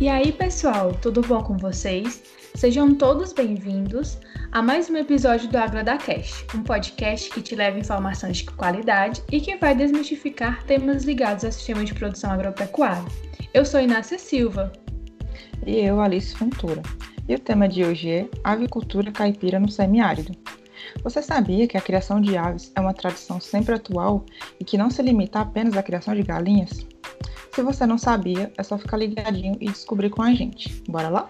E aí, pessoal, tudo bom com vocês? Sejam todos bem-vindos a mais um episódio do AgrodaCast, um podcast que te leva informações de qualidade e que vai desmistificar temas ligados ao sistema de produção agropecuária. Eu sou Inácia Silva. E eu, Alice Fontoura. E o tema de hoje é Avicultura Caipira no Semiárido. Você sabia que a criação de aves é uma tradição sempre atual e que não se limita apenas à criação de galinhas? Se você não sabia, é só ficar ligadinho e descobrir com a gente. Bora lá?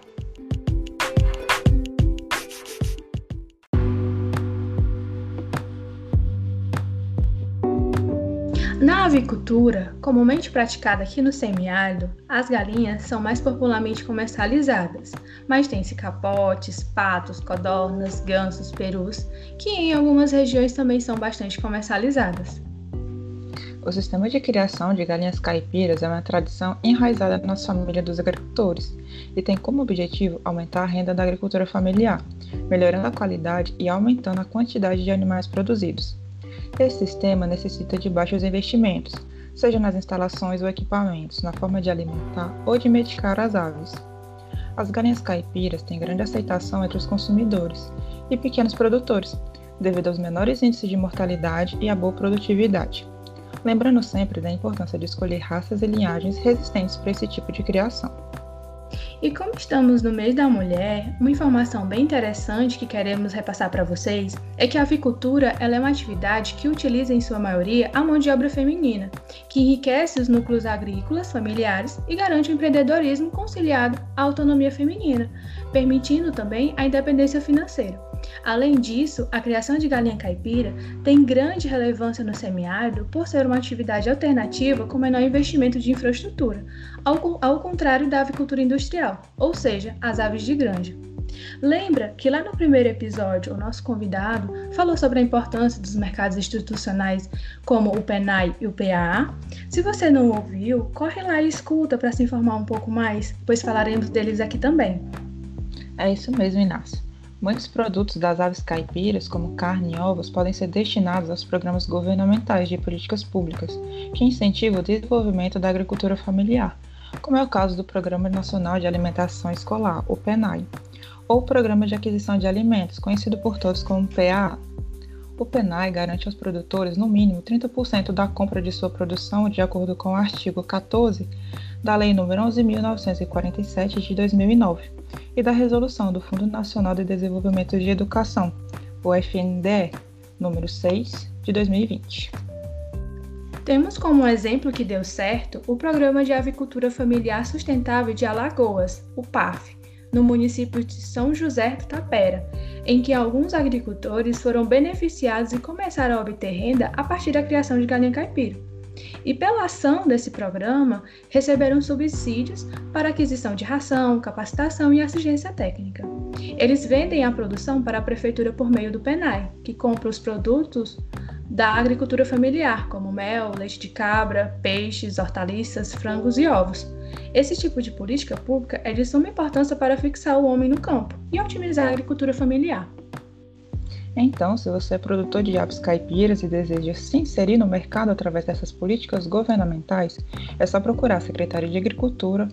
Na avicultura, comumente praticada aqui no semiárido, as galinhas são mais popularmente comercializadas, mas tem-se capotes, patos, codornas, gansos, perus, que em algumas regiões também são bastante comercializadas. O sistema de criação de galinhas caipiras é uma tradição enraizada na família dos agricultores e tem como objetivo aumentar a renda da agricultura familiar, melhorando a qualidade e aumentando a quantidade de animais produzidos. Esse sistema necessita de baixos investimentos, seja nas instalações ou equipamentos, na forma de alimentar ou de medicar as aves. As galinhas caipiras têm grande aceitação entre os consumidores e pequenos produtores, devido aos menores índices de mortalidade e à boa produtividade lembrando sempre da importância de escolher raças e linhagens resistentes para esse tipo de criação. E como estamos no mês da mulher, uma informação bem interessante que queremos repassar para vocês é que a avicultura é uma atividade que utiliza em sua maioria a mão de obra feminina, que enriquece os núcleos agrícolas familiares e garante o empreendedorismo conciliado à autonomia feminina, permitindo também a independência financeira. Além disso, a criação de galinha caipira tem grande relevância no semiárido por ser uma atividade alternativa com menor investimento de infraestrutura, ao, contrário da avicultura industrial, ou seja, as aves de granja. Lembra que lá no primeiro episódio o nosso convidado falou sobre a importância dos mercados institucionais como o PENAI e o PAA? Se você não ouviu, corre lá e escuta para se informar um pouco mais, pois falaremos deles aqui também. É isso mesmo, Inácio. Muitos produtos das aves caipiras, como carne e ovos, podem ser destinados aos programas governamentais de políticas públicas que incentivam o desenvolvimento da agricultura familiar, como é o caso do Programa Nacional de Alimentação Escolar, o PENAI, ou Programa de Aquisição de Alimentos, conhecido por todos como PAA. O PENAI garante aos produtores, no mínimo, 30% da compra de sua produção, de acordo com o artigo 14 da Lei nº 11.947 de 2009 e da Resolução do Fundo Nacional de Desenvolvimento de Educação, o FNDE, número 6, de 2020. Temos como exemplo que deu certo o Programa de Avicultura Familiar Sustentável de Alagoas, o PAF, no município de São José do Tapera, em que alguns agricultores foram beneficiados e começaram a obter renda a partir da criação de galinha caipira e, pela ação desse programa, receberam subsídios para aquisição de ração, capacitação e assistência técnica. Eles vendem a produção para a prefeitura por meio do PENAI, que compra os produtos da agricultura familiar, como mel, leite de cabra, peixes, hortaliças, frangos e ovos. Esse tipo de política pública é de suma importância para fixar o homem no campo e otimizar a agricultura familiar. Então, se você é produtor de aves caipiras e deseja se inserir no mercado através dessas políticas governamentais, é só procurar a Secretaria de Agricultura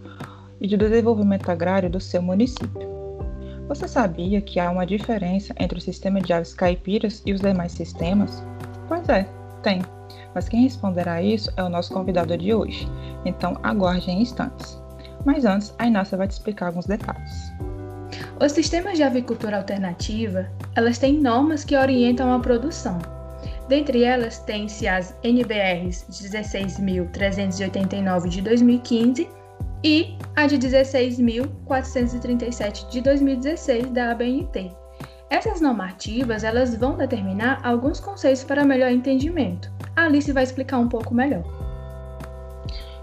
e de Desenvolvimento Agrário do seu município. Você sabia que há uma diferença entre o sistema de aves caipiras e os demais sistemas? Pois é, tem. Mas quem responderá isso é o nosso convidado de hoje. Então aguarde em instantes. Mas antes, a Inácia vai te explicar alguns detalhes. Os sistemas de avicultura alternativa, elas têm normas que orientam a produção. Dentre elas, tem-se as NBRs 16.389 de 2015 e a de 16.437 de 2016 da ABNT. Essas normativas elas vão determinar alguns conceitos para melhor entendimento. A Alice vai explicar um pouco melhor.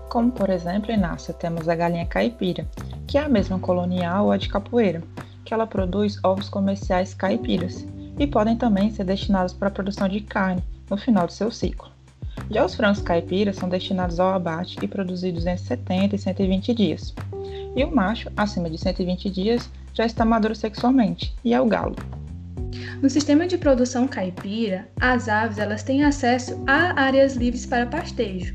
Como, por exemplo, Inácia, temos a galinha caipira, que é a mesma colonial ou a de capoeira, que ela produz ovos comerciais caipiras e podem também ser destinados para a produção de carne no final do seu ciclo. Já os frangos caipiras são destinados ao abate e produzidos entre 70 e 120 dias. E o macho, acima de 120 dias, já está maduro sexualmente, e é o galo. No sistema de produção caipira, as aves elas têm acesso a áreas livres para pastejo,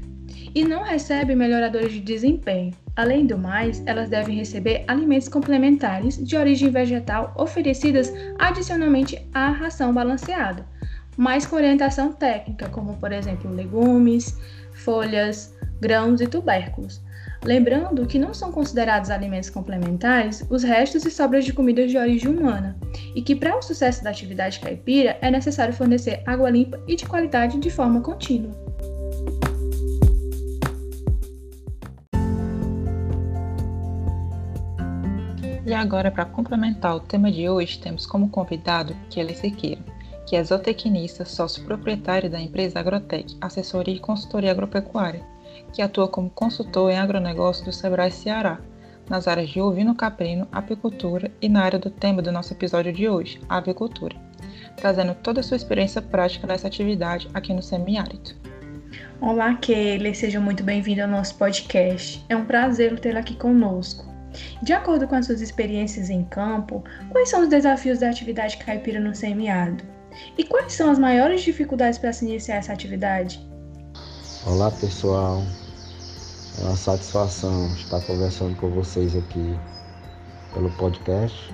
e não recebem melhoradores de desempenho. Além do mais, elas devem receber alimentos complementares de origem vegetal oferecidas adicionalmente à ração balanceada, mas com orientação técnica, como por exemplo legumes, folhas, grãos e tubérculos. Lembrando que não são considerados alimentos complementares os restos e sobras de comidas de origem humana, e que para o sucesso da atividade caipira é necessário fornecer água limpa e de qualidade de forma contínua. E agora, para complementar o tema de hoje, temos como convidado Kelly Sequeira, que é zootecnista, sócio proprietário da empresa Agrotec, assessoria e consultoria agropecuária, que atua como consultor em agronegócio do Sebrae Ceará, nas áreas de ovino caprino, apicultura e na área do tema do nosso episódio de hoje, avicultura, trazendo toda a sua experiência prática nessa atividade aqui no semiárido. Olá, Kelly, seja muito bem-vindo ao nosso podcast. É um prazer tê-la aqui conosco. De acordo com as suas experiências em campo, quais são os desafios da atividade caipira no semiárido? E quais são as maiores dificuldades para se iniciar essa atividade? Olá pessoal, é uma satisfação estar conversando com vocês aqui pelo podcast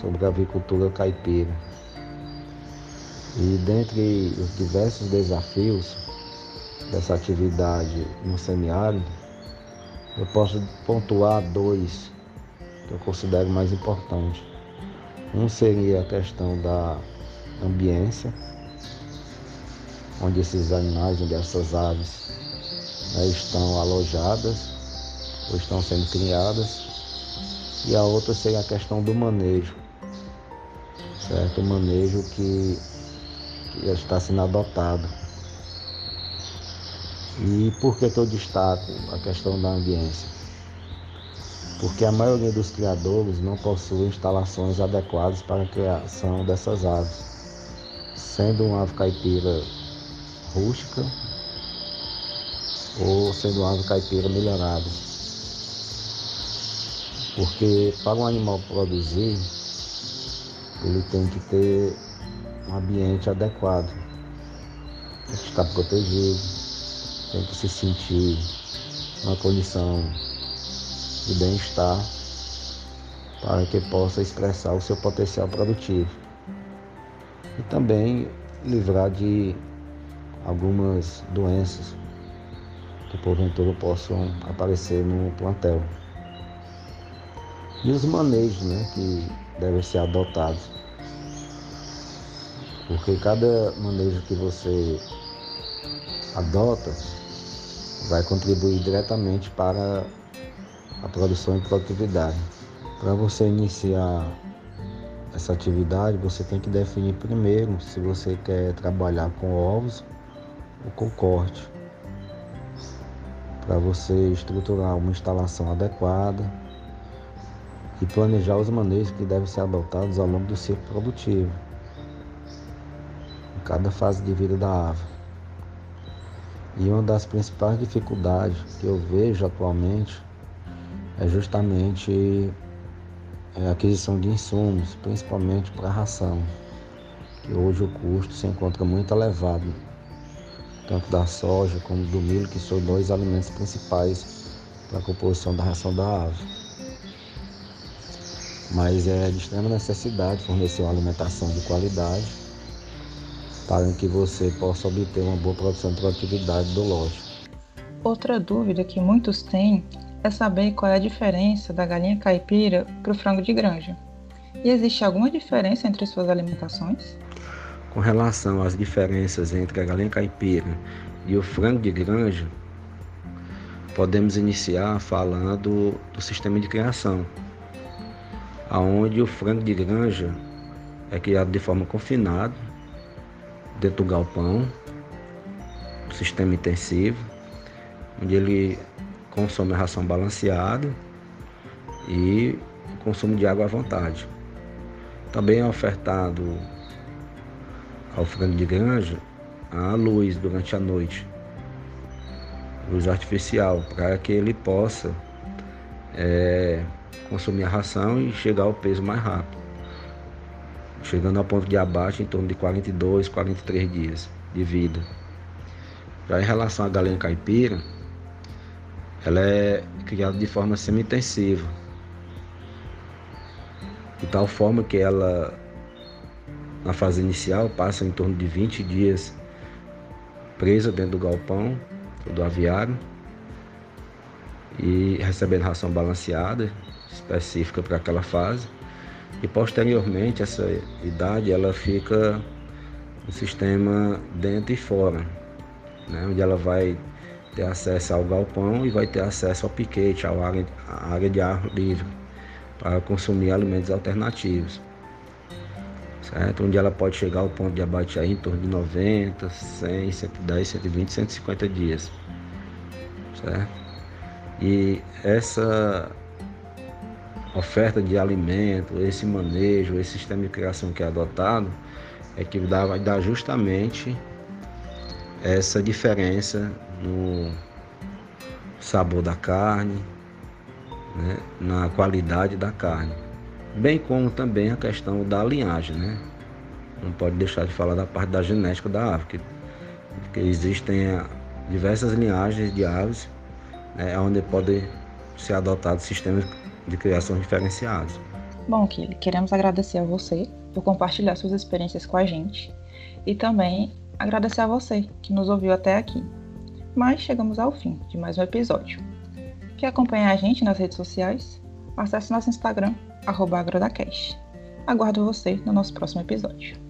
sobre a avicultura caipira. E dentre os diversos desafios dessa atividade no semiárido, eu posso pontuar dois que eu considero mais importantes. Um seria a questão da ambiência, onde esses animais, onde essas aves né, estão alojadas ou estão sendo criadas. E a outra seria a questão do manejo, certo? O manejo que, que está sendo adotado. E por que, que eu destaco a questão da ambiência? Porque a maioria dos criadores não possui instalações adequadas para a criação dessas aves. Sendo uma ave caipira rústica ou sendo uma ave caipira melhorada. Porque para um animal produzir, ele tem que ter um ambiente adequado. Estar protegido, tem que se sentir numa condição de bem-estar para que possa expressar o seu potencial produtivo. E também livrar de algumas doenças que porventura possam aparecer no plantel. E os manejos né, que devem ser adotados. Porque cada manejo que você adota vai contribuir diretamente para a produção e produtividade. Para você iniciar essa atividade, você tem que definir primeiro se você quer trabalhar com ovos ou com corte. Para você estruturar uma instalação adequada e planejar os manejos que devem ser adotados ao longo do ciclo produtivo, em cada fase de vida da ave. E uma das principais dificuldades que eu vejo atualmente é justamente a aquisição de insumos, principalmente para a ração, que hoje o custo se encontra muito elevado, tanto da soja como do milho, que são dois alimentos principais para a composição da ração da ave. Mas é de extrema necessidade fornecer uma alimentação de qualidade para que você possa obter uma boa produção e produtividade do lote. Outra dúvida que muitos têm é saber qual é a diferença da galinha caipira para o frango de granja. E existe alguma diferença entre suas alimentações? Com relação às diferenças entre a galinha caipira e o frango de granja, podemos iniciar falando do sistema de criação, aonde o frango de granja é criado de forma confinada dentro do galpão, sistema intensivo, onde ele consome a ração balanceada e consumo de água à vontade. Também é ofertado ao frango de granja a luz durante a noite, luz artificial, para que ele possa é, consumir a ração e chegar ao peso mais rápido chegando ao ponto de abate em torno de 42, 43 dias de vida. Já em relação à galinha caipira, ela é criada de forma semi-intensiva, de tal forma que ela, na fase inicial, passa em torno de 20 dias presa dentro do galpão do aviário e recebendo ração balanceada específica para aquela fase. E posteriormente essa idade ela fica no sistema dentro e fora, né? onde ela vai ter acesso ao galpão e vai ter acesso ao piquete, à área, área de ar livre, para consumir alimentos alternativos. Certo? Onde ela pode chegar ao ponto de abate aí em torno de 90, 100, 110, 120, 150 dias. Certo? E essa oferta de alimento, esse manejo, esse sistema de criação que é adotado, é que dá, vai dar justamente essa diferença no sabor da carne, né, na qualidade da carne, bem como também a questão da linhagem, né? Não pode deixar de falar da parte da genética da ave, porque, porque existem diversas linhagens de aves, né, onde podem ser adotados sistemas de criação diferenciados. Bom, Kili, queremos agradecer a você por compartilhar suas experiências com a gente e também agradecer a você que nos ouviu até aqui. Mas chegamos ao fim de mais um episódio. Quer acompanhar a gente nas redes sociais? Acesse nosso Instagram, agrodacast. Aguardo você no nosso próximo episódio.